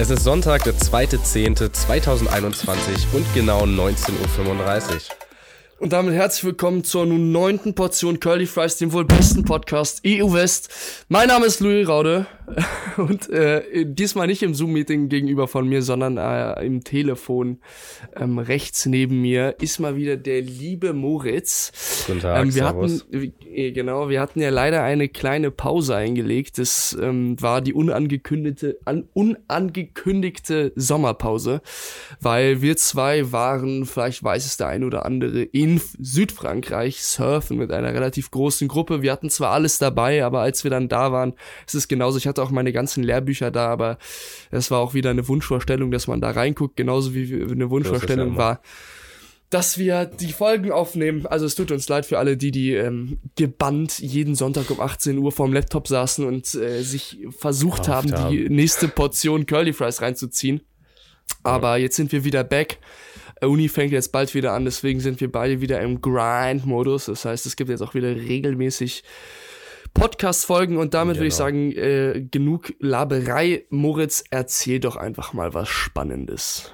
Es ist Sonntag, der 2.10.2021 und genau 19.35 Uhr. Und damit herzlich willkommen zur nun neunten Portion Curly Fries, dem wohl besten Podcast EU West. Mein Name ist Louis Raude und äh, diesmal nicht im Zoom-Meeting gegenüber von mir, sondern äh, im Telefon ähm, rechts neben mir ist mal wieder der liebe Moritz. Guten Tag, ähm, wir servus. hatten äh, genau, wir hatten ja leider eine kleine Pause eingelegt. Das ähm, war die unangekündigte, an, unangekündigte Sommerpause, weil wir zwei waren, vielleicht weiß es der ein oder andere, in Südfrankreich surfen mit einer relativ großen Gruppe. Wir hatten zwar alles dabei, aber als wir dann da waren, ist es genauso. Ich hatte auch meine ganzen Lehrbücher da, aber es war auch wieder eine Wunschvorstellung, dass man da reinguckt, genauso wie eine Wunschvorstellung immer. war dass wir die Folgen aufnehmen. Also es tut uns leid für alle, die die ähm, gebannt jeden Sonntag um 18 Uhr vorm Laptop saßen und äh, sich versucht haben, haben. die nächste Portion Curly Fries reinzuziehen. Aber jetzt sind wir wieder back. Uni fängt jetzt bald wieder an, deswegen sind wir beide wieder im Grind-Modus. Das heißt, es gibt jetzt auch wieder regelmäßig Podcast-Folgen und damit würde ich Genau. sagen, äh, genug Laberei. Moritz, erzähl doch einfach mal was Spannendes.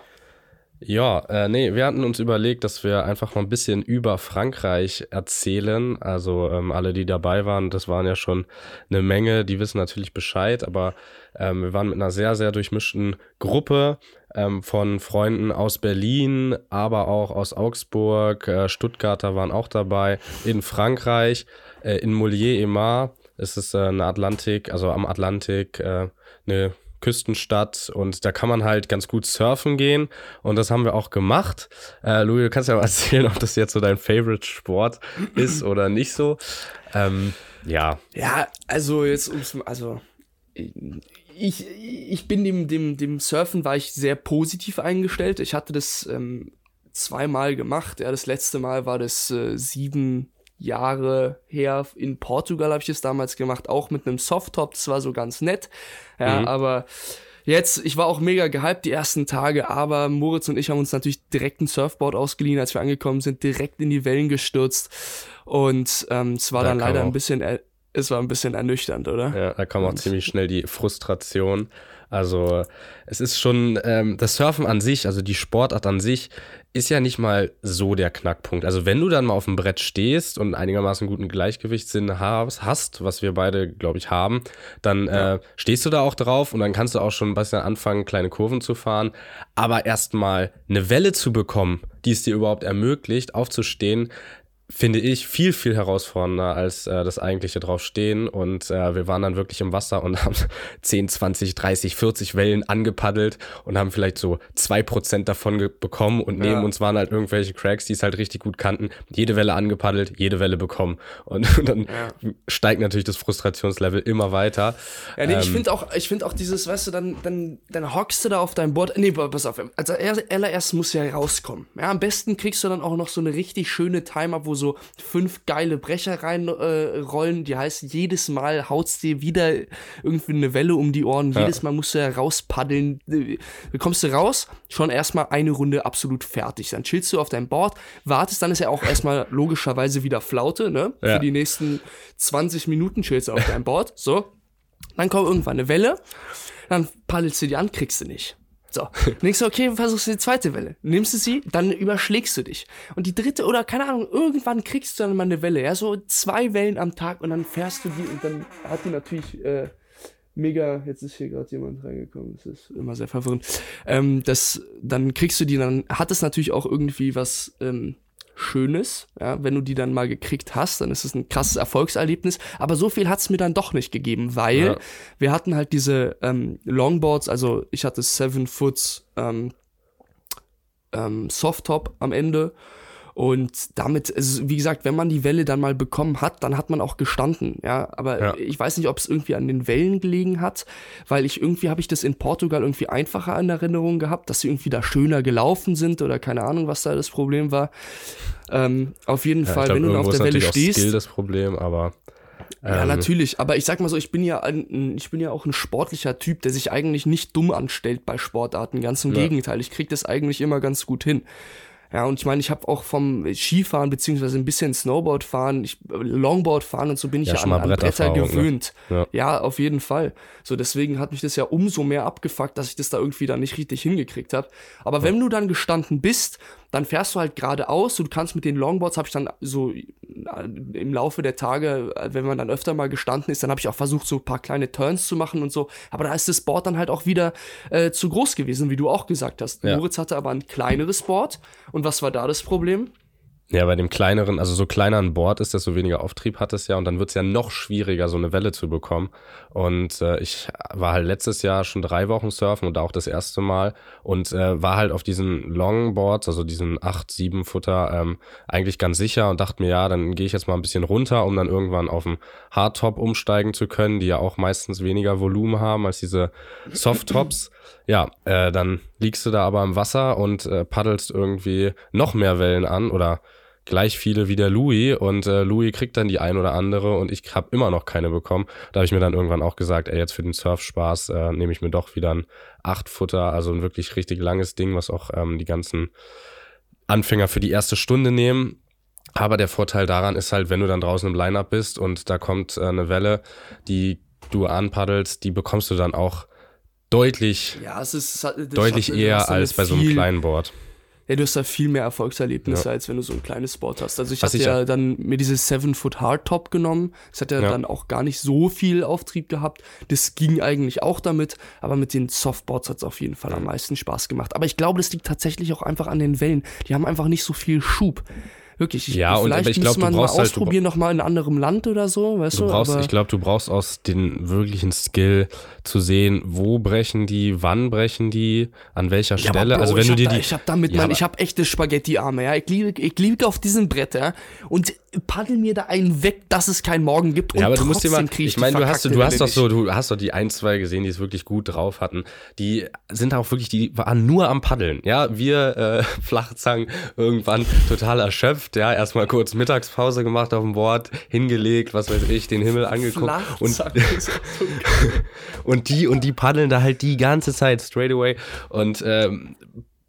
Ja, äh, nee, wir hatten uns überlegt, dass wir einfach mal ein bisschen über Frankreich erzählen. Also ähm, alle, die dabei waren, das waren ja schon eine Menge, die wissen natürlich Bescheid, aber ähm, wir waren mit einer sehr, sehr durchmischten Gruppe ähm, von Freunden aus Berlin, aber auch aus Augsburg, äh, Stuttgarter waren auch dabei, in Frankreich, äh, in Molière-et-Mar. Es ist äh, eine Atlantik, also am Atlantik, äh, eine Küstenstadt und da kann man halt ganz gut surfen gehen und das haben wir auch gemacht. Äh, Louis, du kannst ja mal erzählen, ob das jetzt so dein Favorite Sport ist oder nicht so. Ähm, ja, Ja, also jetzt ums, also ich, ich bin dem, dem, dem Surfen war ich sehr positiv eingestellt. Ich hatte das ähm, zweimal gemacht. Ja, das letzte Mal war das äh, sieben Jahre her. In Portugal habe ich es damals gemacht, auch mit einem Softtop. Das war so ganz nett. Ja, Mhm. aber Jetzt, ich war auch mega gehypt die ersten Tage, aber Moritz und ich haben uns natürlich direkt ein Surfboard ausgeliehen, als wir angekommen sind, direkt in die Wellen gestürzt. Und ähm, es war Da dann leider ein bisschen, es war ein bisschen ernüchternd, oder? ja da kam auch Und- ziemlich schnell die Frustration. Also es ist schon, ähm, das Surfen an sich, also die Sportart an sich, ist ja nicht mal so der Knackpunkt. Also wenn du dann mal auf dem Brett stehst und einigermaßen guten Gleichgewichtssinn hast, was wir beide, glaube ich, haben, dann äh, stehst du da auch drauf und dann kannst du auch schon ein bisschen anfangen, kleine Kurven zu fahren. Aber erstmal eine Welle zu bekommen, die es dir überhaupt ermöglicht, aufzustehen, finde ich viel, viel herausfordernder als äh, das eigentliche draufstehen. Und äh, wir waren dann wirklich im Wasser und haben 10, 20, 30, 40 Wellen angepaddelt und haben vielleicht so 2% davon bekommen. Und neben Ja. uns waren halt irgendwelche Cracks, die es halt richtig gut kannten. Jede Welle angepaddelt, jede Welle bekommen. Und, und dann steigt natürlich das Frustrationslevel immer weiter. Ja, nee, ich Ähm, finde auch, ich finde auch dieses, weißt du, dann, dann, dann hockst du da auf deinem Board. Nee, pass auf, also er- allererst muss ja rauskommen. Ja, am besten kriegst du dann auch noch so eine richtig schöne Time-Up, wo so fünf geile Brecher reinrollen. Äh, die heißt, jedes Mal haut's dir wieder irgendwie eine Welle um die Ohren. Jedes Mal musst du ja rauspaddeln. Äh, Kommst du raus, schon erstmal eine Runde absolut fertig. Dann chillst du auf deinem Board, wartest, dann ist ja auch erstmal logischerweise wieder Flaute, ne? Ja. Für die nächsten 20 Minuten chillst du auf deinem Board. So. Dann kommt irgendwann eine Welle, dann paddelst du die an, kriegst du nicht. So, denkst du, okay, versuchst du die zweite Welle. Nimmst du sie, dann überschlägst du dich. Und die dritte oder keine Ahnung, irgendwann kriegst du dann mal eine Welle, ja, so zwei Wellen am Tag und dann fährst du die und dann hat die natürlich äh, mega, jetzt ist hier gerade jemand reingekommen, das ist immer sehr verwirrend. Ähm, das, dann kriegst du die, dann hat es natürlich auch irgendwie was ähm, Schönes, ja, wenn du die dann mal gekriegt hast, dann ist es ein krasses Erfolgserlebnis. Aber so viel hat es mir dann doch nicht gegeben, weil Ja. wir hatten halt diese ähm, Longboards, also ich hatte Seven Foots ähm, ähm, Softtop am Ende. Und damit, also wie gesagt, wenn man die Welle dann mal bekommen hat, dann hat man auch gestanden, ja. Aber Ja. ich weiß nicht, ob es irgendwie an den Wellen gelegen hat, weil ich irgendwie habe ich das in Portugal irgendwie einfacher in Erinnerung gehabt, dass sie irgendwie da schöner gelaufen sind oder keine Ahnung, was da das Problem war. Ähm, auf jeden ja, Fall, glaub, wenn du auf der Welle stehst. Skill das Problem, aber Ja, ähm, natürlich, aber ich sag mal so, ich bin ja ein, ich bin ja auch ein sportlicher Typ, der sich eigentlich nicht dumm anstellt bei Sportarten, ganz im Ja. Gegenteil, ich krieg das eigentlich immer ganz gut hin. Ja, und ich meine, ich habe auch vom Skifahren beziehungsweise ein bisschen Snowboard fahren, ich, Longboard fahren und so bin ich ja, Ja, ja an, an Bretter ne? gewöhnt. Ja. Ja, auf jeden Fall. So, deswegen hat mich das ja umso mehr abgefuckt, dass ich das da irgendwie dann nicht richtig hingekriegt habe. Aber wenn du dann gestanden bist, dann fährst du halt geradeaus. Du kannst mit den Longboards, habe ich dann so äh, im Laufe der Tage, äh, wenn man dann öfter mal gestanden ist, dann habe ich auch versucht, so ein paar kleine Turns zu machen und so. Aber da ist das Board dann halt auch wieder äh, zu groß gewesen, wie du auch gesagt hast. Ja. Moritz hatte aber ein kleineres Board. Und was war da das Problem? Ja, bei dem kleineren, also so kleiner ein Board ist, desto weniger Auftrieb hat es ja und dann wird es ja noch schwieriger, so eine Welle zu bekommen. Und äh, ich war halt letztes Jahr schon drei Wochen surfen und auch das erste Mal und äh, war halt auf diesen Longboards, also diesen 8, 7 Futter, ähm, eigentlich ganz sicher und dachte mir, ja, dann gehe ich jetzt mal ein bisschen runter, um dann irgendwann auf den Hardtop umsteigen zu können, die ja auch meistens weniger Volumen haben als diese Softtops. Ja, äh, dann liegst du da aber im Wasser und äh, paddelst irgendwie noch mehr Wellen an oder gleich viele wie der Louis und äh, Louis kriegt dann die ein oder andere und ich habe immer noch keine bekommen. Da habe ich mir dann irgendwann auch gesagt, ey, jetzt für den Surfspaß äh, nehme ich mir doch wieder ein Achtfutter, also ein wirklich richtig langes Ding, was auch ähm, die ganzen Anfänger für die erste Stunde nehmen. Aber der Vorteil daran ist halt, wenn du dann draußen im Line-Up bist und da kommt äh, eine Welle, die du anpaddelst, die bekommst du dann auch deutlich, Ja, es ist es deutlich hat- eher als bei so einem kleinen Board. Ja, du hast da viel mehr Erfolgserlebnisse, Ja. als wenn du so ein kleines Board hast. Also ich Was hatte ich ja ja- dann mir dieses 7-Foot Hardtop genommen. Das hat ja, Ja. dann auch gar nicht so viel Auftrieb gehabt. Das ging eigentlich auch damit, aber mit den Softboards hat es auf jeden Fall am meisten Spaß gemacht. Aber ich glaube, das liegt tatsächlich auch einfach an den Wellen. Die haben einfach nicht so viel Schub. Wirklich. Ich, Ja, und- vielleicht aber ich glaub, du man mal halt- ausprobieren, noch mal in einem anderen Land oder so, weißt du? Brauchst, ich glaube, du brauchst aus den wirklichen Skill zu sehen, wo brechen die, wann brechen die, an welcher Ja, Stelle. Bro, also wenn ich du dir da, die, ich hab damit Ja, mein, ich hab echte Spaghetti-Arme, ja. Ich liege, ich liege auf diesem Brett, ja. Und paddel mir da einen weg, dass es keinen Morgen gibt. Und ja, aber du musst dir mal, ich meine, du hast, du hast doch so, du hast doch die ein, zwei gesehen, die es wirklich gut drauf hatten. Die sind auch wirklich, die waren nur am Paddeln. Ja, wir äh, Flachzangen irgendwann total erschöpft. Ja, erstmal kurz Mittagspause gemacht auf dem Board, hingelegt, was weiß ich, den Himmel angeguckt und geil. und die und die paddeln da halt die ganze Zeit straight away und ähm,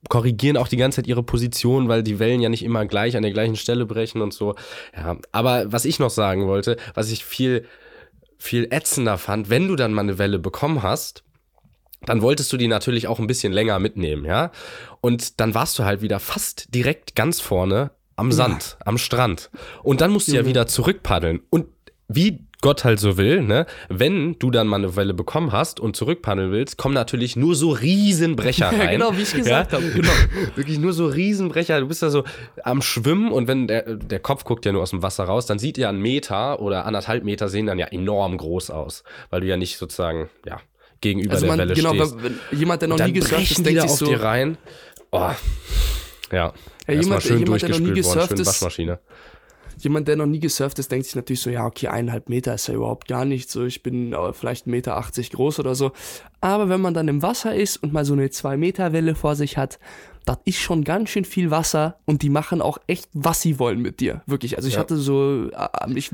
korrigieren auch die ganze Zeit ihre Position, weil die Wellen ja nicht immer gleich an der gleichen Stelle brechen und so. Ja, aber was ich noch sagen wollte, was ich viel viel ätzender fand, wenn du dann mal eine Welle bekommen hast, dann wolltest du die natürlich auch ein bisschen länger mitnehmen, ja? Und dann warst du halt wieder fast direkt ganz vorne am Sand, am Strand. Und dann musst du ja wieder zurückpaddeln. Und wie Gott halt so will, ne? Wenn du dann mal eine Welle bekommen hast und zurückpaddeln willst, kommen natürlich nur so Riesenbrecher rein. Ja, genau, wie ich gesagt habe. Genau. Wirklich nur so Riesenbrecher. Du bist da so am Schwimmen und wenn der, der Kopf guckt ja nur aus dem Wasser raus, dann sieht ja ein Meter oder anderthalb Meter sehen dann ja enorm groß aus, weil du ja nicht sozusagen, ja, gegenüber Also der man, Welle genau, stehst. wenn jemand, der noch nie ist, die denkt sich auf so, dir rein. Oh. Ja. Ja, jemand- schön jemand, der noch nie gesurft ist, jemand, der noch nie gesurft ist, denkt sich natürlich so, ja, okay, eineinhalb Meter ist ja überhaupt gar nicht so. Ich bin äh, vielleicht 1,80 Meter groß oder so. Aber wenn man dann im Wasser ist und mal so eine 2 Meter Welle vor sich hat, das ist schon ganz schön viel Wasser und die machen auch echt, was sie wollen mit dir. Wirklich. Also ich Ja. hatte so, äh, ich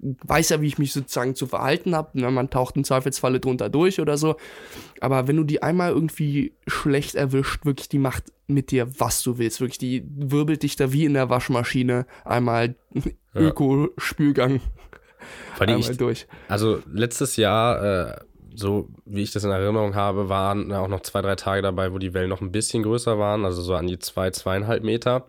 weiß ja, wie ich mich sozusagen zu verhalten habe. Man taucht im Zweifelsfalle drunter durch oder so. Aber wenn du die einmal irgendwie schlecht erwischt, wirklich, die macht mit dir, was du willst. Wirklich, die wirbelt dich da wie in der Waschmaschine einmal Öko-Spülgang Vor allem einmal ich, durch. Also letztes Jahr, äh, so wie ich das in Erinnerung habe, waren auch noch zwei, drei Tage dabei, wo die Wellen noch ein bisschen größer waren, also so an die zwei, zweieinhalb Meter.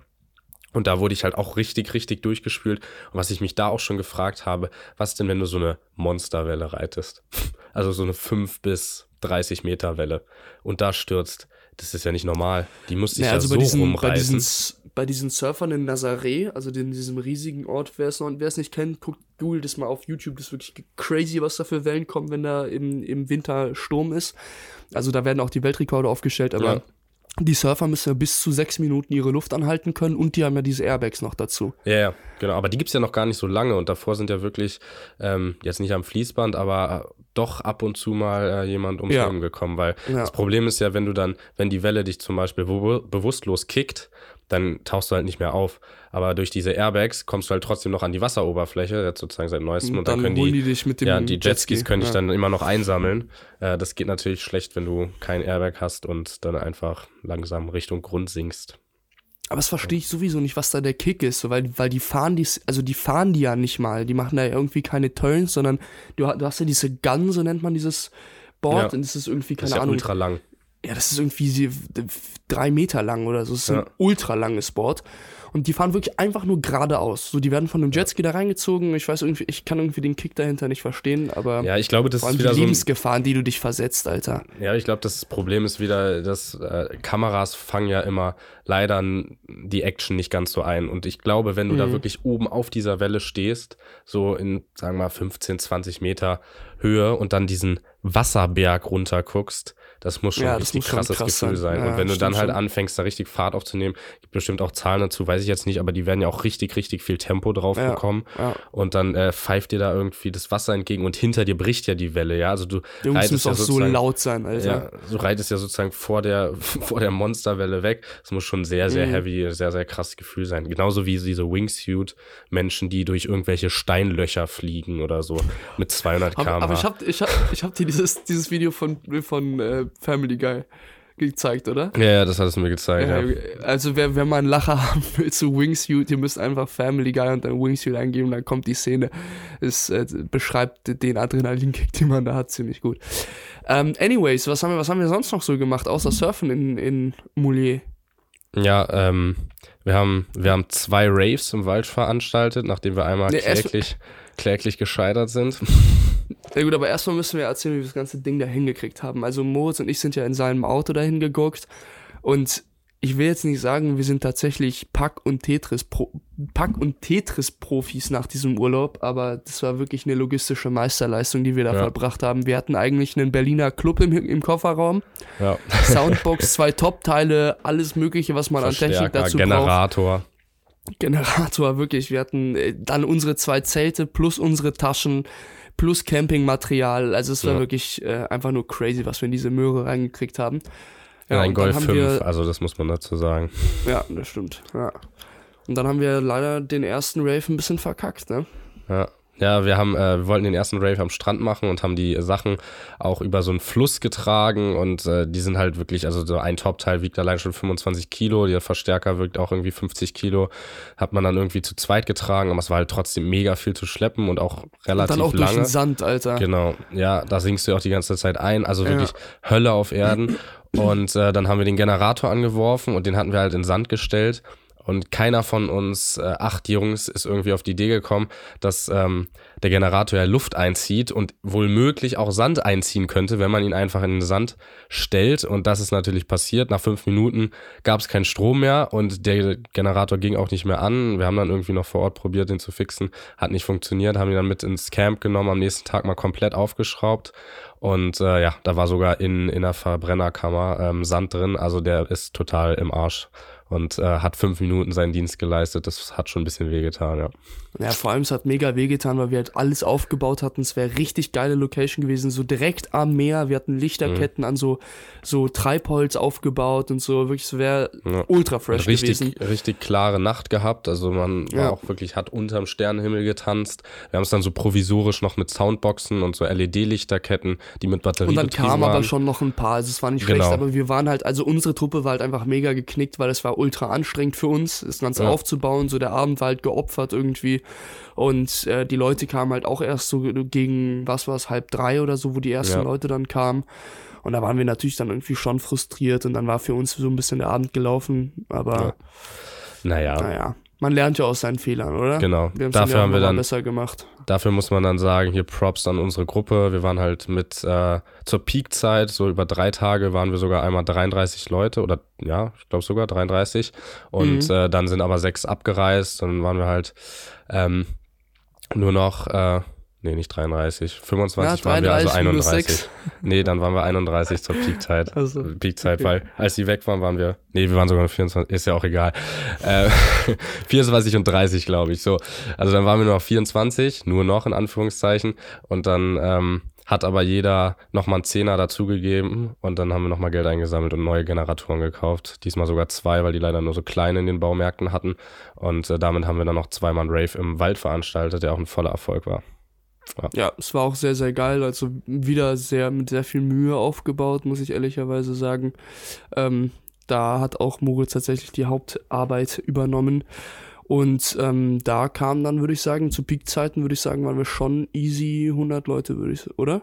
Und da wurde ich halt auch richtig, richtig durchgespült. Und was ich mich da auch schon gefragt habe, was denn, wenn du so eine Monsterwelle reitest? Also so eine 5 bis 30 Meter Welle. Und da stürzt. Das ist ja nicht normal. Die muss sich Ja, ja, also so bei diesen, bei, rumreißen. diesen, bei diesen Surfern in Nazaré, also in diesem riesigen Ort, wer es noch, wer es nicht kennt, guckt, googelt das mal auf YouTube, das ist wirklich crazy, was da für Wellen kommen, wenn da im, im Winter Sturm ist. Also da werden auch die Weltrekorde aufgestellt, aber Ja. die Surfer müssen ja bis zu sechs Minuten ihre Luft anhalten können und die haben ja diese Airbags noch dazu. Ja, ja, genau. Aber die gibt's ja noch gar nicht so lange und davor sind ja wirklich, ähm, jetzt nicht am Fließband, aber doch ab und zu mal äh, jemand ums Ja. Leben gekommen, weil Ja. das Problem ist ja, wenn du dann, wenn die Welle dich zum Beispiel bewu- bewusstlos kickt, dann tauchst du halt nicht mehr auf. Aber durch diese Airbags kommst du halt trotzdem noch an die Wasseroberfläche, jetzt sozusagen seit neuestem. Und, dann, dann können die, die dich mit dem ja, die Jetskis können dich ja. dann immer noch einsammeln. Äh, das geht natürlich schlecht, wenn du kein Airbag hast und dann einfach langsam Richtung Grund sinkst. Aber das verstehe ich sowieso nicht, was da der Kick ist, so, weil, weil die fahren die, also die fahren die ja nicht mal. Die machen da irgendwie keine Turns, sondern du, du hast ja diese Gun, so nennt man dieses Board, Ja. und das ist irgendwie, keine Das ist ja Ahnung. ultra lang. Ja, das ist irgendwie drei Meter lang oder so. Das ist ein Ja. ultra langes Board. Und die fahren wirklich einfach nur geradeaus. So, die werden von einem Jetski da reingezogen. Ich weiß irgendwie, ich kann irgendwie den Kick dahinter nicht verstehen, aber Ja, ich glaube, das vor ist allem die wieder so ein, Lebensgefahr, in die du dich versetzt, Alter. Ja, ich glaube, das Problem ist wieder, dass äh, Kameras fangen ja immer leider die Action nicht ganz so ein. Und ich glaube, wenn du Mhm. da wirklich oben auf dieser Welle stehst, so in, sagen wir mal, 15, 20 Meter Höhe und dann diesen Wasserberg runter guckst, das muss schon Ja, ein richtig krasses krass Gefühl sein. sein. Ja, und wenn du dann halt schon. anfängst, da richtig Fahrt aufzunehmen, gibt bestimmt auch Zahlen dazu, weiß ich jetzt nicht, aber die werden ja auch richtig, richtig viel Tempo drauf Ja, bekommen. Und dann äh, pfeift dir da irgendwie das Wasser entgegen und hinter dir bricht ja die Welle, ja. Also du Jungs reitest ja auch so laut sein, Alter. ja, so reitest ja sozusagen vor der, vor der Monsterwelle weg. Das muss schon sehr, sehr Mhm. heavy, sehr, sehr krasses Gefühl sein. Genauso wie diese Wingsuit-Menschen, die durch irgendwelche Steinlöcher fliegen oder so mit 200 km/h. Aber, ich hab, ich hab, ich hab dir dieses, dieses Video von, von äh, Family Guy gezeigt, oder? ja, ja, das hat es mir gezeigt. Ja, Ja, Also wer, wer mal einen Lacher haben will zu Wingsuit, ihr müsst einfach Family Guy und dann Wingsuit eingeben, dann kommt die Szene. Es äh, beschreibt den Adrenalinkick, den man da hat, ziemlich gut. Ähm, anyways, was haben, wir, was haben wir sonst noch so gemacht, außer Surfen in, in Moulier? ja ähm, wir, haben, wir haben zwei Raves im Wald veranstaltet, nachdem wir einmal kläglich, kläglich gescheitert sind. Ja gut, aber erstmal müssen wir erzählen, wie wir das ganze Ding da hingekriegt haben. Also Moritz und ich sind ja in seinem Auto dahin geguckt und ich will jetzt nicht sagen, wir sind tatsächlich Pack und Tetris Pro Pack und Tetris Profis nach diesem Urlaub, aber das war wirklich eine logistische Meisterleistung, die wir da Ja. vollbracht haben. Wir hatten eigentlich einen Berliner Club im, im Kofferraum, Ja. Soundbox, zwei Top-Teile, alles mögliche, was man an Technik dazu braucht. Generator. Generator, wirklich. Wir hatten äh, dann unsere zwei Zelte plus unsere Taschen plus Campingmaterial. Also es war Ja. wirklich äh, einfach nur crazy, was wir in diese Möhre reingekriegt haben. Ja, ein Golf haben 5, Wir, also das muss man dazu sagen. ja, das stimmt. Ja. Und dann haben wir leider den ersten Rave ein bisschen verkackt, ne? Ja. Ja, wir haben, äh, wir wollten den ersten Rave am Strand machen und haben die Sachen auch über so einen Fluss getragen und äh, die sind halt wirklich, also so ein Top-Teil wiegt allein schon 25 Kilo, der Verstärker wirkt auch irgendwie 50 Kilo, hat man dann irgendwie zu zweit getragen, aber es war halt trotzdem mega viel zu schleppen und auch Und relativ dann auch durch lange. den Sand, Alter. Genau, ja, da sinkst du ja auch die ganze Zeit ein, also Ja. wirklich Hölle auf Erden. Und äh, dann haben wir den Generator angeworfen und den hatten wir halt in Sand gestellt. Und keiner von uns äh, acht Jungs ist irgendwie auf die Idee gekommen, dass ähm, der Generator ja Luft einzieht und wohl möglich auch Sand einziehen könnte, wenn man ihn einfach in den Sand stellt. Und das ist natürlich passiert. Nach fünf Minuten gab es keinen Strom mehr und der Generator ging auch nicht mehr an. Wir haben dann irgendwie noch vor Ort probiert, den zu fixen. Hat nicht funktioniert, haben ihn dann mit ins Camp genommen, am nächsten Tag mal komplett aufgeschraubt. Und äh, ja, da war sogar in, in der Verbrennerkammer ähm, Sand drin. Also der ist total im Arsch und äh, hat fünf Minuten seinen Dienst geleistet. Das hat schon ein bisschen wehgetan, ja. Ja, vor allem es hat mega wehgetan, weil wir halt alles aufgebaut hatten. Es wäre richtig geile Location gewesen, so direkt am Meer. Wir hatten Lichterketten Mhm. an so, so Treibholz aufgebaut und so. Wirklich, es wäre Ja. ultra fresh richtig, gewesen. richtig klare Nacht gehabt. Also man war Ja. auch wirklich, hat unterm Sternenhimmel getanzt. Wir haben es dann so provisorisch noch mit Soundboxen und so LED-Lichterketten, die mit Batterie Und dann kamen aber schon noch ein paar. Also es war nicht Genau. schlecht, aber wir waren halt, also unsere Truppe war halt einfach mega geknickt, weil es war ultra anstrengend für uns, das Ganze Ja. aufzubauen. So der Abend war halt geopfert irgendwie. Und äh, die Leute kamen halt auch erst so gegen, was war es, halb drei oder so, wo die ersten Ja. Leute dann kamen. Und da waren wir natürlich dann irgendwie schon frustriert und dann war für uns so ein bisschen der Abend gelaufen. Aber naja, naja, man lernt ja aus seinen Fehlern, oder? genau. Wir Dafür ja haben wir dann besser gemacht. Dafür muss man dann sagen, hier Props an unsere Gruppe. Wir waren halt mit äh, zur Peakzeit, so über drei Tage waren wir sogar einmal 33 Leute oder ja, ich glaube sogar 33. Und Mhm. äh, dann sind aber sechs abgereist. Dann waren wir halt ähm, nur noch, äh, nee, nicht 33, 25 Ja, waren wir, also 33 minus 31. sechs. Nee, dann waren wir 31 zur Peakzeit. Also, Peakzeit, okay. weil als die weg waren, waren wir, nee, wir waren sogar noch 24, ist ja auch egal. Äh, 24 und 30, glaube ich, so. Also dann waren wir nur noch 24, nur noch in Anführungszeichen. Und dann ähm, hat aber jeder nochmal einen Zehner dazugegeben und dann haben wir nochmal Geld eingesammelt und neue Generatoren gekauft. Diesmal sogar zwei, weil die leider nur so kleine in den Baumärkten hatten. Und äh, damit haben wir dann noch zweimal einen Rave im Wald veranstaltet, der auch ein voller Erfolg war. Ja, es war auch sehr, sehr geil. Also wieder sehr mit sehr viel Mühe aufgebaut, muss ich ehrlicherweise sagen. Ähm, Da hat auch Moritz tatsächlich die Hauptarbeit übernommen. Und ähm, da kamen dann, würde ich sagen, zu Peakzeiten, würde ich sagen, waren wir schon easy 100 Leute, würde ich, oder?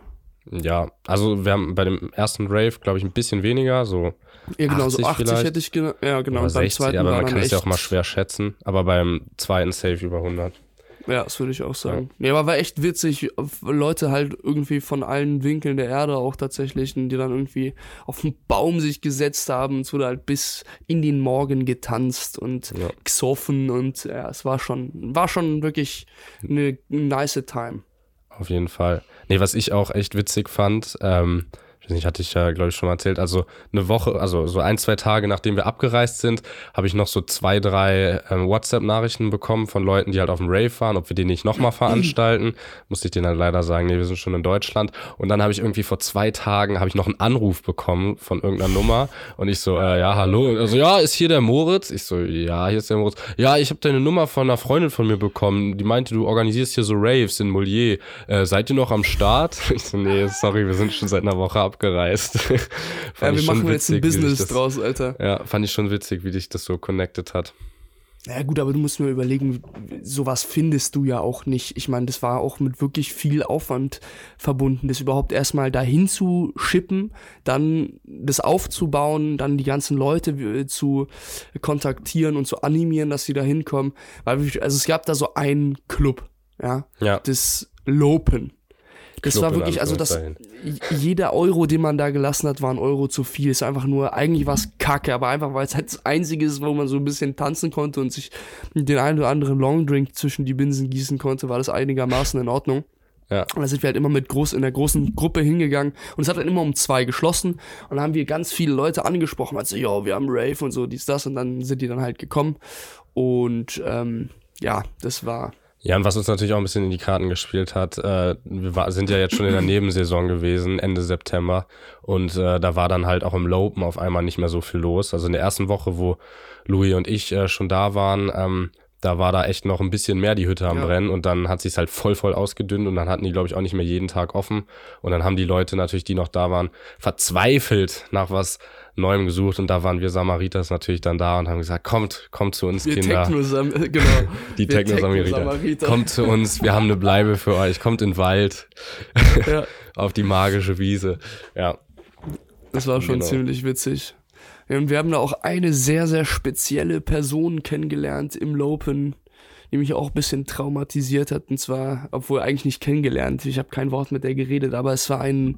Ja, also wir haben bei dem ersten Rave, glaube ich, ein bisschen weniger, so Ja, genau, 80 so 80 vielleicht. hätte ich, genau, ja, genau. oder beim 60, zweiten aber man kann es ja auch mal schwer schätzen. Aber beim zweiten Safe über 100. Ja, das würde ich auch sagen. Ja. aber war echt witzig. Leute halt irgendwie von allen Winkeln der Erde auch tatsächlich, die dann irgendwie auf einen Baum sich gesetzt haben. Es wurde halt bis in den Morgen getanzt und Ja. gesoffen und ja, es war schon, war schon wirklich eine nice time. Auf jeden Fall. Nee, was ich auch echt witzig fand, ähm, ich weiß nicht, hatte ich ja, glaube ich, schon mal erzählt, also eine Woche, also so ein, zwei Tage nachdem wir abgereist sind, habe ich noch so zwei, drei ähm, WhatsApp-Nachrichten bekommen von Leuten, die halt auf dem Rave waren, ob wir den nicht nochmal veranstalten. Musste ich denen halt leider sagen, nee, wir sind schon in Deutschland. Und dann habe ich irgendwie vor zwei Tagen, habe ich noch einen Anruf bekommen von irgendeiner Nummer und ich so, äh, ja, hallo. Also, ja, ist hier der Moritz? Ich so, ja, hier ist der Moritz. Ja, ich habe deine Nummer von einer Freundin von mir bekommen. Die meinte, du organisierst hier so Raves in Molière. Äh, seid ihr noch am Start? Ich so, nee, sorry, wir sind schon seit einer Woche abgereist. Ja, wir machen jetzt ein witzig, wie sich Business draus, Alter. Ja, fand ich schon witzig, wie dich das so connected hat. Ja gut, aber du musst mir überlegen, sowas findest du ja auch nicht. Ich meine, das war auch mit wirklich viel Aufwand verbunden, das überhaupt erstmal dahin zu schippen, dann das aufzubauen, dann die ganzen Leute äh, zu kontaktieren und zu animieren, dass sie da hinkommen. Weil, also es gab da so einen Club, ja, Ja, das Lopen. Das Club war wirklich, also das, jeder Euro, den man da gelassen hat, war ein Euro zu viel. Es war einfach nur, eigentlich war es kacke, aber einfach, weil es halt das Einzige ist, wo man so ein bisschen tanzen konnte und sich den einen oder anderen Longdrink zwischen die Binsen gießen konnte, war das einigermaßen in Ordnung. Ja. Und da sind wir halt immer mit groß, in der großen Gruppe hingegangen und es hat dann immer um zwei geschlossen und dann haben wir ganz viele Leute angesprochen, also, ja, wir haben Rave und so, dies, das und dann sind die dann halt gekommen und, ähm, ja, das war, Ja, und was uns natürlich auch ein bisschen in die Karten gespielt hat, äh, wir war, sind ja jetzt schon in der Nebensaison gewesen, Ende September. Und äh, da war dann halt auch im Lopen auf einmal nicht mehr so viel los. Also in der ersten Woche, wo Louis und ich äh, schon da waren, ähm, da war da echt noch ein bisschen mehr die Hütte am Ja. Brennen und dann hat sich's halt voll, voll ausgedünnt und dann hatten die, glaube ich, auch nicht mehr jeden Tag offen. Und dann haben die Leute natürlich, die noch da waren, verzweifelt nach was Neuem gesucht und da waren wir Samaritas natürlich dann da und haben gesagt, kommt, kommt zu uns, wir Kinder. Techno, genau. Die Techno-Samariter. Techno-Samariter. Kommt zu uns, wir haben eine Bleibe für euch. Kommt in den Wald, Ja. auf die magische Wiese. Ja, Das war schon Genau. ziemlich witzig. Und wir haben da auch eine sehr, sehr spezielle Person kennengelernt im Lopen, die mich auch ein bisschen traumatisiert hat. Und zwar, obwohl eigentlich nicht kennengelernt. Ich habe kein Wort mit der geredet, aber es war ein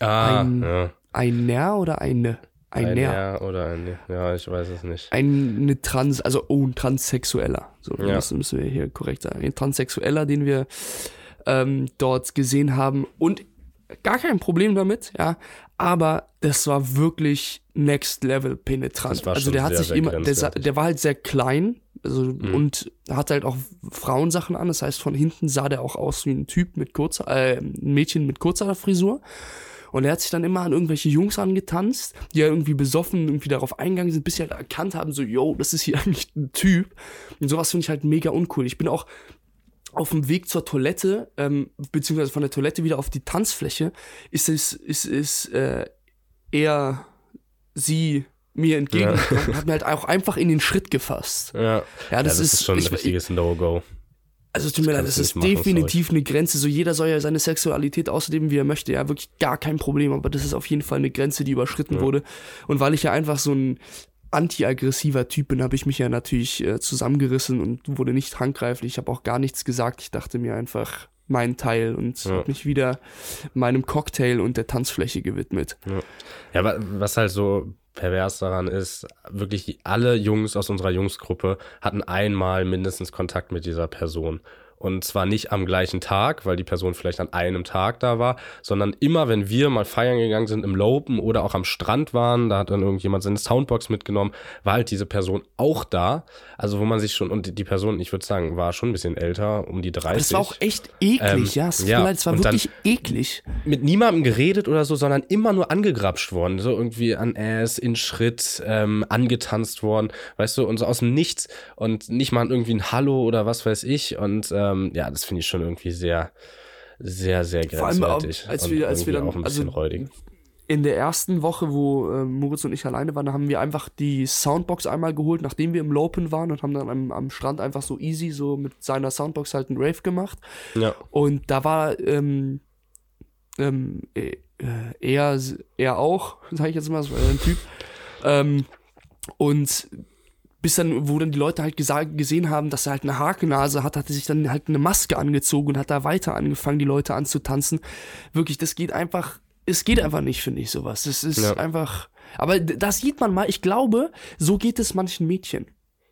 ah, Ein- ja. Einer oder eine? Ein, Ein Ner. Oder ein Ne. Ja, ich weiß es nicht. Ein eine Trans, also oh, ein Transsexueller. So Ja. müssen, müssen wir hier korrekt sagen. Ein Transsexueller, den wir ähm, dort gesehen haben. Und gar kein Problem damit, ja. Aber das war wirklich Next Level penetrant. Das war also schon der hat sehr, sich immer, der, der war halt sehr klein. Also, Mhm. und hat halt auch Frauensachen an. Das heißt, von hinten sah der auch aus wie ein Typ mit kurzer, äh, ein Mädchen mit kurzer Frisur. Und er hat sich dann immer an irgendwelche Jungs angetanzt, die ja irgendwie besoffen irgendwie darauf eingegangen sind, bis sie halt erkannt haben, so, yo, das ist hier eigentlich ein Typ. Und sowas finde ich halt mega uncool. Ich bin auch auf dem Weg zur Toilette, ähm, beziehungsweise von der Toilette wieder auf die Tanzfläche, ist es, ist es, äh, eher sie mir entgegengekommen und hat mir halt auch einfach in den Schritt gefasst. Ja, Ja, das, ist, schon ein ich, richtiges No-Go. also es tut mir leid, das ist machen, definitiv eine Grenze. So jeder soll ja seine Sexualität ausleben, wie er möchte. Ja, wirklich gar kein Problem. Aber das ist auf jeden Fall eine Grenze, die überschritten Ja. wurde. Und weil ich ja einfach so ein anti-aggressiver Typ bin, habe ich mich ja natürlich äh, zusammengerissen und wurde nicht handgreiflich. Ich habe auch gar nichts gesagt. Ich dachte mir einfach meinen Teil und Ja. habe mich wieder meinem Cocktail und der Tanzfläche gewidmet. Ja, aber was halt so pervers daran ist, wirklich alle Jungs aus unserer Jungsgruppe hatten einmal mindestens Kontakt mit dieser Person. Und zwar nicht am gleichen Tag, weil die Person vielleicht an einem Tag da war, sondern immer, wenn wir mal feiern gegangen sind im Lopen oder auch am Strand waren, da hat dann irgendjemand seine Soundbox mitgenommen, war halt diese Person auch da. Also wo man sich schon, und die Person, ich würde sagen, war schon ein bisschen älter, um die 30. Aber das war auch echt eklig, Ähm, ja. Es ja, leid, war und wirklich eklig. mit niemandem geredet oder so, sondern immer nur angegrapscht worden. So irgendwie an Ass, in Schritt, ähm, angetanzt worden, weißt du, und so aus dem Nichts und nicht mal irgendwie ein Hallo oder was weiß ich. Und ähm, ja, das finde ich schon irgendwie sehr, sehr, sehr Vor allem auch, grenzwertig. als wir- als wir dann- auch ein bisschen also- räudig. in der ersten Woche, wo äh, Moritz und ich alleine waren, da haben wir einfach die Soundbox einmal geholt, nachdem wir im Lopen waren und haben dann am, am Strand einfach so easy so mit seiner Soundbox halt einen Rave gemacht. Ja. Und da war ähm, ähm, äh, er, er auch, sag ich jetzt mal, so ein Typ. Ähm, und bis dann, wo dann die Leute halt gesehen haben, dass er halt eine Hakennase hat, hat er sich dann halt eine Maske angezogen und hat da weiter angefangen, die Leute anzutanzen. Wirklich, das geht einfach, es geht einfach nicht, finde ich, sowas. Das ist Ja. einfach, aber das sieht man mal, ich glaube, so geht es manchen Mädchen.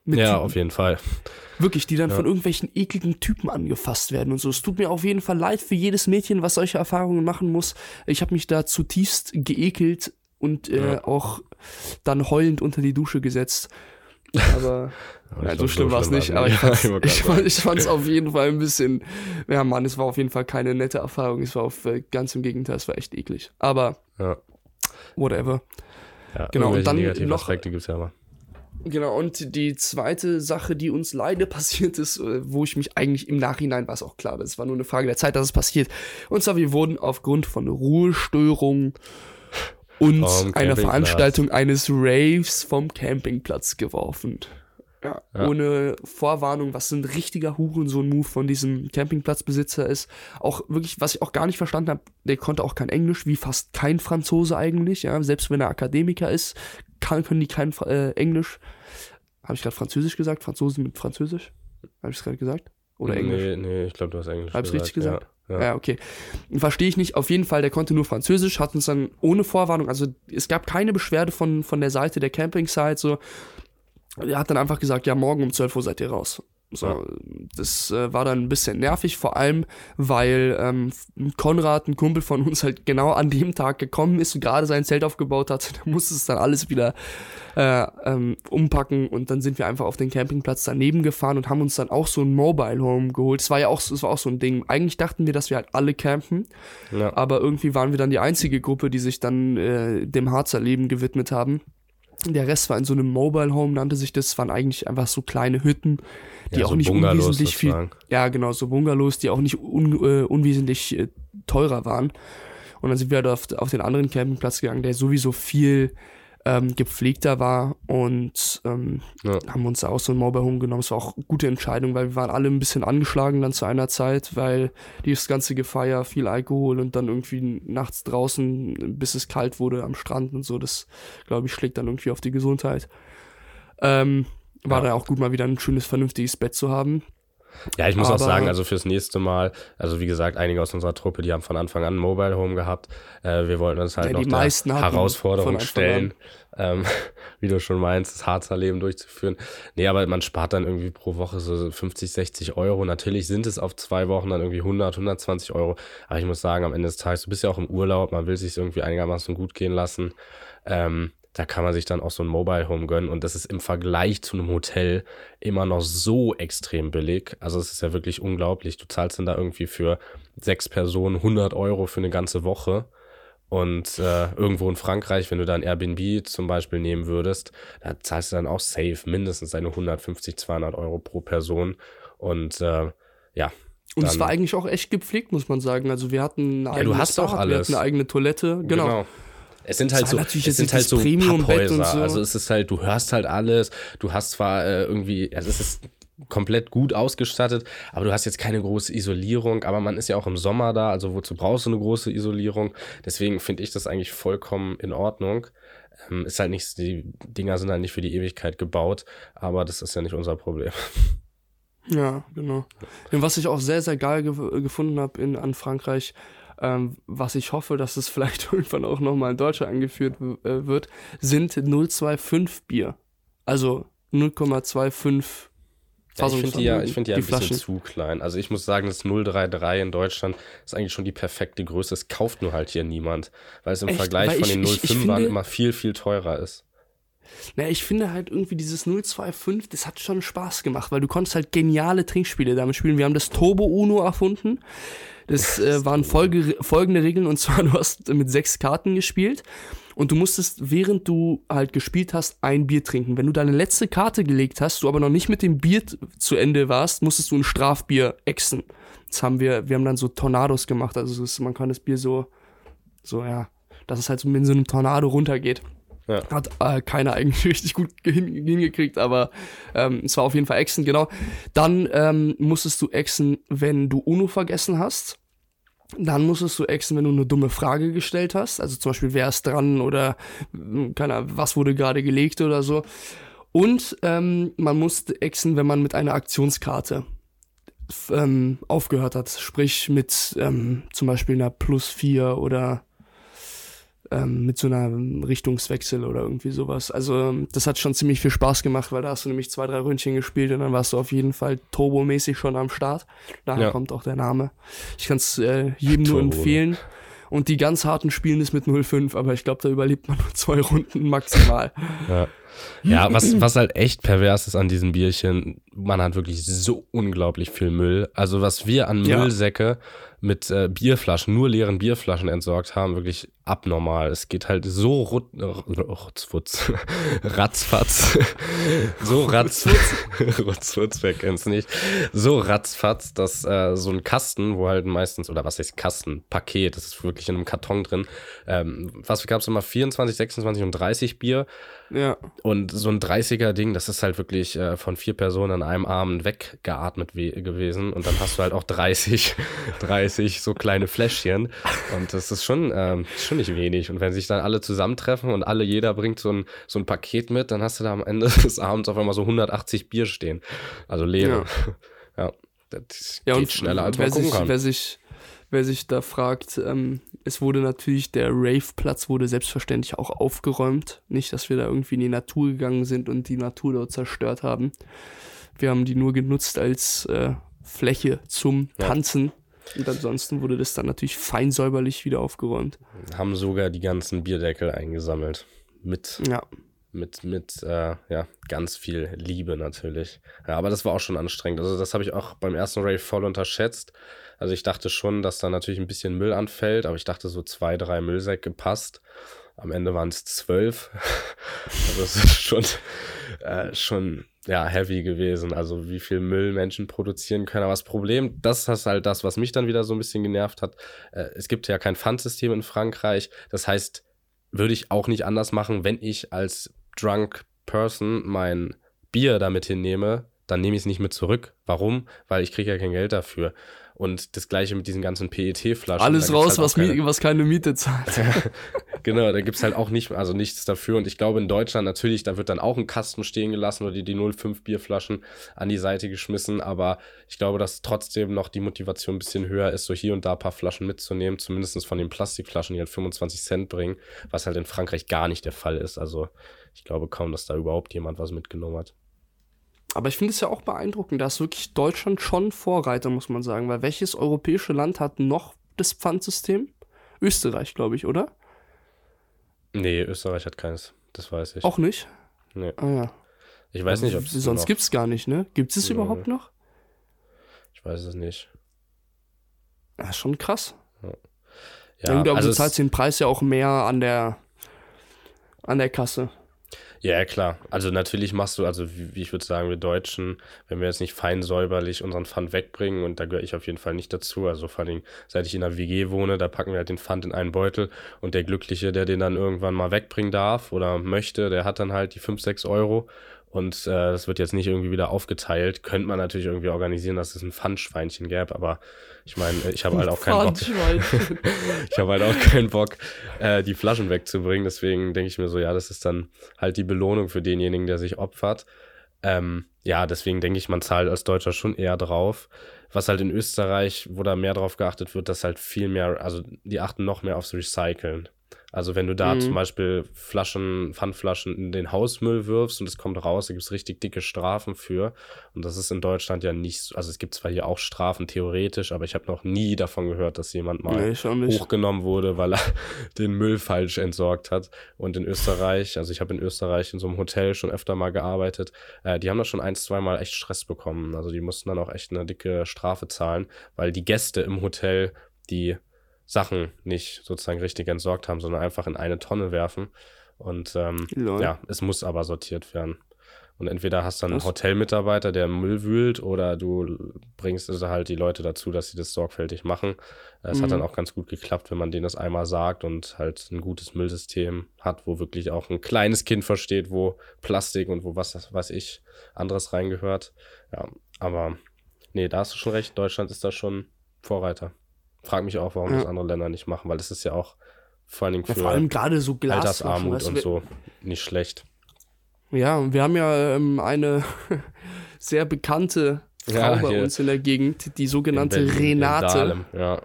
Ja, Typen. auf jeden Fall. Wirklich, die dann von irgendwelchen ekligen Typen angefasst werden und so. Es tut mir auf jeden Fall leid für jedes Mädchen, was solche Erfahrungen machen muss. Ich habe mich da zutiefst geekelt und äh, Ja. auch dann heulend unter die Dusche gesetzt. Aber ja, so schlimm war es nicht. Aber ich ich, fand, ich fand's auf jeden Fall ein bisschen. Ja, Mann, es war auf jeden Fall keine nette Erfahrung. Es war auf äh, ganz im Gegenteil, es war echt eklig. Aber ja, whatever. ja, Genau, und dann noch- Aspekte gibt's ja immer. Genau, und die zweite Sache, die uns leider passiert ist, äh, wo ich mich eigentlich im Nachhinein war es auch klar, das war nur eine Frage der Zeit, dass es passiert. Und zwar, wir wurden aufgrund von Ruhestörungen und Vom einer. Veranstaltung eines Raves vom Campingplatz geworfen. Ja, Ja. Ohne Vorwarnung, was ein richtiger Hurensohn-Move von diesem Campingplatzbesitzer ist. Auch wirklich, was ich auch gar nicht verstanden habe, der konnte auch kein Englisch, wie fast kein Franzose eigentlich. Ja, selbst wenn er Akademiker ist, kann, können die kein äh, Englisch. Habe ich gerade Französisch gesagt? Franzosen mit Französisch? Habe ich es gerade gesagt? Oder Englisch? Nee, nee, ich glaube, du hast Englisch Hab's richtig gesagt? Ja, Ja, ja. okay. Verstehe ich nicht. Auf jeden Fall, der konnte nur Französisch, hat uns dann ohne Vorwarnung, also es gab keine Beschwerde von, von der Seite der Camping-Site, so. Er hat dann einfach gesagt, ja, morgen um 12 Uhr seid ihr raus. So, das äh, war dann ein bisschen nervig, vor allem, weil ähm, Konrad, ein Kumpel von uns, halt genau an dem Tag gekommen ist und gerade sein Zelt aufgebaut hat. Da musste es dann alles wieder äh, ähm, umpacken und dann sind wir einfach auf den Campingplatz daneben gefahren und haben uns dann auch so ein Mobile Home geholt. Es war ja auch, es war auch so ein Ding. Eigentlich dachten wir, dass wir halt alle campen, Ja. aber irgendwie waren wir dann die einzige Gruppe, die sich dann äh, dem Harzer Leben gewidmet haben. Der Rest war in so einem Mobile Home, nannte sich das. Waren eigentlich einfach so kleine Hütten, die Ja, auch so nicht Bungalows unwesentlich viel. sozusagen. Ja, genau, so Bungalows, die auch nicht un, äh, unwesentlich äh, teurer waren. Und dann sind wir halt auf, auf den anderen Campingplatz gegangen, der sowieso viel ähm, gepflegter war und ähm, Ja. haben uns da auch so ein Mobile Home genommen. Es war auch eine gute Entscheidung, weil wir waren alle ein bisschen angeschlagen dann zu einer Zeit, weil dieses ganze Gefeier, viel Alkohol und dann irgendwie nachts draußen, bis es kalt wurde am Strand und so, das glaube ich schlägt dann irgendwie auf die Gesundheit. Ähm, war Ja. dann auch gut, mal wieder ein schönes, vernünftiges Bett zu haben. Ja, ich muss auch Aber- sagen, also fürs nächste Mal, also wie gesagt, einige aus unserer Truppe, die haben von Anfang an ein Mobile Home gehabt. Äh, wir wollten uns halt Ja, noch die meisten Herausforderung stellen, ähm, wie du schon meinst, das Harzer Leben durchzuführen. Nee, aber man spart dann irgendwie pro Woche so 50, 60 Euro. Natürlich sind es auf zwei Wochen dann irgendwie 100, 120 Euro. Aber ich muss sagen, am Ende des Tages, du bist ja auch im Urlaub, man will sich irgendwie einigermaßen gut gehen lassen. Ähm, da kann man sich dann auch so ein Mobile Home gönnen und das ist im Vergleich zu einem Hotel immer noch so extrem billig. Also es ist ja wirklich unglaublich. Du zahlst dann da irgendwie für sechs Personen 100 Euro für eine ganze Woche. Und äh, irgendwo in Frankreich, wenn du da ein Airbnb zum Beispiel nehmen würdest, da zahlst du dann auch safe mindestens deine 150, 200 Euro pro Person. Und äh, ja. Und es war eigentlich auch echt gepflegt, muss man sagen. Also wir hatten ein Ja, du hast auch wir alles. hatten eine eigene Toilette. Genau. Es sind halt so, es sind halt so Papphäuser. so. Also es ist halt, du hörst halt alles. Du hast zwar äh, irgendwie, also es ist komplett gut ausgestattet, aber du hast jetzt keine große Isolierung. Aber man ist ja auch im Sommer da, also wozu brauchst du eine große Isolierung? Deswegen finde ich das eigentlich vollkommen in Ordnung. Ähm, ist halt nicht, die Dinger sind halt nicht für die Ewigkeit gebaut, aber das ist ja nicht unser Problem. Ja, genau. Und was ich auch sehr, sehr geil ge gefunden habe in an Frankreich, ähm, was ich hoffe, dass es vielleicht irgendwann auch nochmal in Deutschland eingeführt w- äh, wird, sind 025 Bier. Also 0,25 Ja, ich finde die ja, ich find die ja ein bisschen Flaschen. zu klein. Also ich muss sagen, das 033 in Deutschland ist eigentlich schon die perfekte Größe. Es kauft nur halt hier niemand, weil es im Echt? Vergleich Weil von ich- den ich- ich 05ern finde- immer viel, viel teurer ist. Na, ich finde halt irgendwie dieses 025, das hat schon Spaß gemacht, weil du konntest halt geniale Trinkspiele damit spielen. Wir haben das Turbo Uno erfunden. Das äh, waren folge, folgende Regeln und zwar du hast mit sechs Karten gespielt und du musstest, während du halt gespielt hast, ein Bier trinken. Wenn du deine letzte Karte gelegt hast, du aber noch nicht mit dem Bier zu Ende warst, musstest du ein Strafbier exen. Das haben wir, wir haben dann so Tornados gemacht, also ist, man kann das Bier so, so ja, dass es halt so in so einem Tornado runtergeht. Ja. Hat äh, keiner eigentlich richtig gut hin, hingekriegt, aber ähm, es war auf jeden Fall Exen, genau. Dann ähm, musstest du Exen, wenn du UNO vergessen hast. Dann musstest du exen, wenn du eine dumme Frage gestellt hast. Also zum Beispiel, wer ist dran oder hm, keine was wurde gerade gelegt oder so. Und ähm, man musste exen, wenn man mit einer Aktionskarte ähm, aufgehört hat. Sprich mit ähm, zum Beispiel einer Plus 4 oder ähm, mit so einer Richtungswechsel oder irgendwie sowas. Also ähm, das hat schon ziemlich viel Spaß gemacht, weil da hast du nämlich zwei, drei Ründchen gespielt und dann warst du auf jeden Fall turbomäßig schon am Start. Daher Ja. kommt auch der Name. Ich kann es äh, jedem nur Turbo. empfehlen. Und die ganz harten spielen ist mit 0,5, aber ich glaube, da überlebt man nur zwei Runden maximal. Ja. Ja, was, was halt echt pervers ist an diesen Bierchen, man hat wirklich so unglaublich viel Müll. Also was wir an Ja. Müllsäcke mit äh, Bierflaschen, nur leeren Bierflaschen entsorgt haben, wirklich abnormal. Es geht halt so rut, rutzfutz, ratzfatz, so ratz, rutzfutz, wer kennt's nicht, so ratzfatz, dass äh, so ein Kasten, wo halt meistens, oder was heißt Kasten, Paket, das ist wirklich in einem Karton drin, ähm, was gab's immer, 24, 26 und 30 Bier, Ja. und so ein 30er-Ding, das ist halt wirklich äh, von vier Personen an einem Abend weggeatmet we gewesen. Und dann hast du halt auch 30, 30 so kleine Fläschchen. Und das ist schon, ähm, schon nicht wenig. Und wenn sich dann alle zusammentreffen und alle, jeder bringt so ein, so ein Paket mit, dann hast du da am Ende des Abends auf einmal so 180 Bier stehen. Also leere. Ja. Das Ja, geht und schneller, als wer man gucken sich, kann. Wer sich, wer sich da fragt, ähm, es wurde natürlich, der Rave-Platz wurde selbstverständlich auch aufgeräumt. Nicht, dass wir da irgendwie in die Natur gegangen sind und die Natur dort zerstört haben. Wir haben die nur genutzt als äh, Fläche zum Ja. Tanzen. Und ansonsten wurde das dann natürlich fein säuberlich wieder aufgeräumt. Haben sogar die ganzen Bierdeckel eingesammelt. Mit Ja. mit, mit äh, ja, ganz viel Liebe natürlich. Ja, aber das war auch schon anstrengend. Also das habe ich auch beim ersten Rave voll unterschätzt. Also ich dachte schon, dass da natürlich ein bisschen Müll anfällt, aber ich dachte so zwei, drei Müllsäcke passt. Am Ende waren es zwölf. also es ist schon, äh, schon ja, heavy gewesen. Also wie viel Müll Menschen produzieren können. Aber das Problem, das ist halt das, was mich dann wieder so ein bisschen genervt hat. Äh, es gibt ja kein Pfandsystem in Frankreich. Das heißt, würde ich auch nicht anders machen, wenn ich als drunk Person mein Bier damit hinnehme, dann nehme ich es nicht mit zurück. Warum? Weil ich kriege ja kein Geld dafür. Und das gleiche mit diesen ganzen PET-Flaschen. Alles raus, halt auch was, keine- was keine Miete zahlt. genau, da gibt es halt auch nicht, also nichts dafür. Und ich glaube, in Deutschland natürlich, da wird dann auch ein Kasten stehen gelassen oder die, die 05 Bierflaschen an die Seite geschmissen. Aber ich glaube, dass trotzdem noch die Motivation ein bisschen höher ist, so hier und da ein paar Flaschen mitzunehmen, zumindest von den Plastikflaschen, die halt 25 Cent bringen, was halt in Frankreich gar nicht der Fall ist. Also ich glaube kaum, dass da überhaupt jemand was mitgenommen hat. Aber ich finde es ja auch beeindruckend, da ist wirklich Deutschland schon Vorreiter, muss man sagen. Weil welches europäische Land hat noch das Pfandsystem? Österreich, glaube ich, oder? Nee, Österreich hat keines. Das weiß ich. Auch nicht? Nee. Ah ja. Ich weiß nicht, ob es Sonst gibt es gar nicht, ne? Gibt es Nee. überhaupt noch? Ich weiß es nicht. Ja, schon krass. Ja, Ja, gut, aber also du es- zahlst den Preis ja auch mehr an der an der Kasse. Ja, klar. Also natürlich machst du, also wie, wie ich würde sagen, wir Deutschen, wenn wir jetzt nicht fein säuberlich unseren Pfand wegbringen, und da gehöre ich auf jeden Fall nicht dazu, also vor allem, seit ich in der WG wohne, da packen wir halt den Pfand in einen Beutel und der Glückliche, der den dann irgendwann mal wegbringen darf oder möchte, der hat dann halt die 5, 6 Euro und äh, das wird jetzt nicht irgendwie wieder aufgeteilt. Könnte man natürlich irgendwie organisieren, dass es ein Pfandschweinchen gäbe, aber ich meine, ich habe halt auch keinen Bock. Ich habe halt auch keinen Bock, äh, die Flaschen wegzubringen. Deswegen denke ich mir so, ja, das ist dann halt die Belohnung für denjenigen, der sich opfert. Ähm, ja, deswegen denke ich, man zahlt als Deutscher schon eher drauf. Was halt in Österreich, wo da mehr drauf geachtet wird, dass halt viel mehr, also die achten noch mehr aufs Recyceln. Also wenn du da Mhm. zum Beispiel Flaschen, Pfandflaschen in den Hausmüll wirfst und es kommt raus, da gibt es richtig dicke Strafen für. Und das ist in Deutschland ja nicht so, also es gibt zwar hier auch Strafen theoretisch, aber ich habe noch nie davon gehört, dass jemand mal nee, hochgenommen wurde, weil er den Müll falsch entsorgt hat. Und in Österreich, also ich habe in Österreich in so einem Hotel schon öfter mal gearbeitet, äh, die haben da schon ein, zwei Mal echt Stress bekommen. Also die mussten dann auch echt eine dicke Strafe zahlen, weil die Gäste im Hotel die Sachen nicht sozusagen richtig entsorgt haben, sondern einfach in eine Tonne werfen. Und ähm, Lol. ja, es muss aber sortiert werden. Und entweder hast du dann einen? Hotelmitarbeiter, der Müll wühlt, oder du bringst also halt die Leute dazu, dass sie das sorgfältig machen. Es hat dann auch ganz gut geklappt, wenn man denen das einmal sagt und halt ein gutes Müllsystem hat, wo wirklich auch ein kleines Kind versteht, wo Plastik und wo was, weiß ich, anderes reingehört. Ja, aber nee, da hast du schon recht. Deutschland ist da schon Vorreiter. Frag mich auch, warum Ja. das andere Länder nicht machen, weil das ist ja auch vor allen Dingen Ja, für vor allem gerade so. Altersarmut weißt du, und so nicht schlecht. Ja, und wir haben ja ähm, eine sehr bekannte Frau Ja, bei uns in der Gegend, die sogenannte Berlin, in Renate. Dahlem, Ja,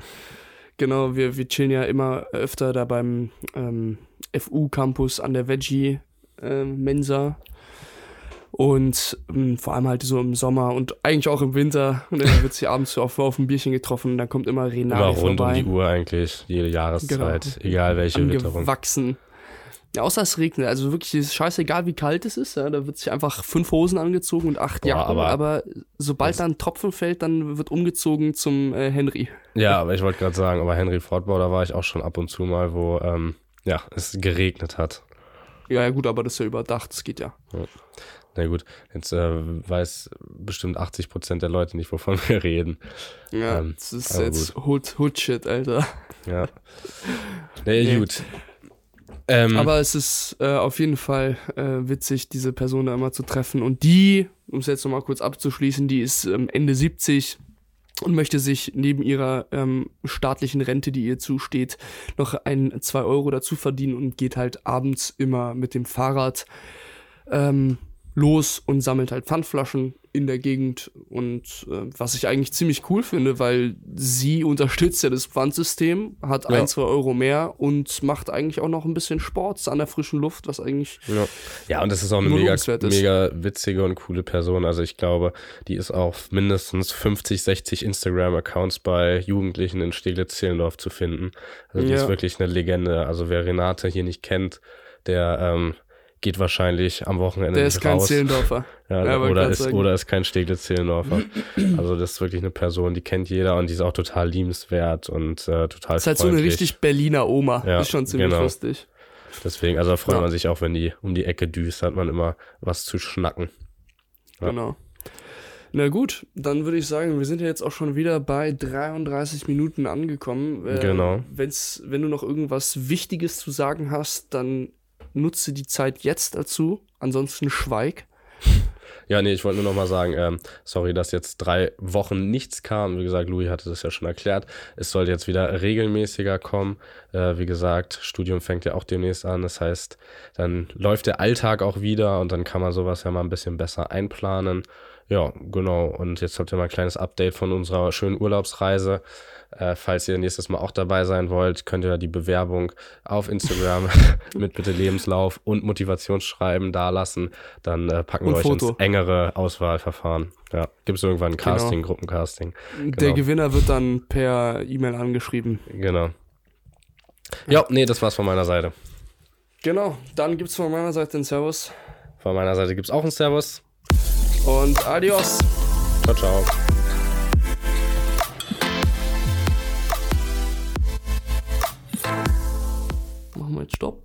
Genau, wir, wir chillen ja immer öfter da beim ähm, FU-Campus an der Veggie-Mensa. Und ähm, vor allem halt so im Sommer und eigentlich auch im Winter. Und dann wird sie abends so auf, auf ein Bierchen getroffen und dann kommt immer Renate rund um vorbei. die Uhr eigentlich, jede Jahreszeit, Genau. egal welche Witterung. angewachsen. Ja, außer es regnet. Also wirklich, es ist scheißegal, wie kalt es ist. Ja, da wird sich einfach fünf Hosen angezogen und acht Boah, Jacken. aber- Aber, sobald da ein Tropfen fällt, dann wird umgezogen zum äh, Henry. Ja, aber ich wollte gerade sagen, aber Henry Fortbau, da war ich auch schon ab und zu mal, wo ähm, ja, es geregnet hat. Ja, ja, gut, aber das ist ja überdacht. Das geht ja. Na gut, jetzt äh, weiß bestimmt 80 Prozent der Leute nicht, wovon wir reden. Ja, Ähm, das ist jetzt Hood, Hood Shit, Alter. Ja. Nee, Nee. gut. Ähm, Aber es ist äh, auf jeden Fall äh, witzig, diese Person da immer zu treffen. Und die, um es jetzt nochmal kurz abzuschließen, die ist ähm, Ende 70 und möchte sich neben ihrer ähm, staatlichen Rente, die ihr zusteht, noch ein, zwei Euro dazu verdienen und geht halt abends immer mit dem Fahrrad ähm, los und sammelt halt Pfandflaschen in der Gegend und äh, was ich eigentlich ziemlich cool finde, weil sie unterstützt ja das Pfandsystem, hat Ja. ein, zwei Euro mehr und macht eigentlich auch noch ein bisschen Sport an der frischen Luft, was eigentlich Ja. ja, und das ist auch eine mega, mega witzige und coole Person. Also ich glaube, die ist auf mindestens 50, 60 Instagram-Accounts bei Jugendlichen in Steglitz-Zehlendorf zu finden. Also die Ja. ist wirklich eine Legende. Also wer Renate hier nicht kennt, der ähm, geht wahrscheinlich am Wochenende der ist kein raus. Zehlendorfer. Ja, Ja, oder, ist, sagen. oder ist kein Steglitz-Zehlendorfer. also das ist wirklich eine Person, die kennt jeder und die ist auch total liebenswert und äh, total Das ist halt so eine freundlich. richtig Berliner Oma. Ja, ist schon ziemlich genau. lustig. Deswegen, also da freut Ja. man sich auch, wenn die um die Ecke düst, hat man immer was zu schnacken. Ja. Genau. Na gut, dann würde ich sagen, wir sind ja jetzt auch schon wieder bei 33 Minuten angekommen. Äh, Genau. Wenn's, wenn du noch irgendwas Wichtiges zu sagen hast, dann nutze die Zeit jetzt dazu. Ansonsten schweig. Ja, nee, ich wollte nur noch mal sagen, ähm, sorry, dass jetzt drei Wochen nichts kam. Wie gesagt, Louis hatte das ja schon erklärt. Es sollte jetzt wieder regelmäßiger kommen. Äh, wie gesagt, Studium fängt ja auch demnächst an. Das heißt, dann läuft der Alltag auch wieder und dann kann man sowas ja mal ein bisschen besser einplanen. Ja, genau. Und jetzt habt ihr mal ein kleines Update von unserer schönen Urlaubsreise. Äh, falls ihr nächstes Mal auch dabei sein wollt, könnt ihr die Bewerbung auf Instagram mit bitte Lebenslauf und Motivationsschreiben dalassen. Dann äh, packen wir Und euch Foto. ins engere Auswahlverfahren. Ja, gibt es irgendwann ein Casting, Gruppencasting. Der Genau. Gewinner wird dann per E-Mail angeschrieben. Genau. Ja, nee, das war's von meiner Seite. Genau, dann gibt's von meiner Seite einen Servus Von meiner Seite gibt's auch ein Servus. Und Adios. Ciao, ciao. Machen wir jetzt Stopp.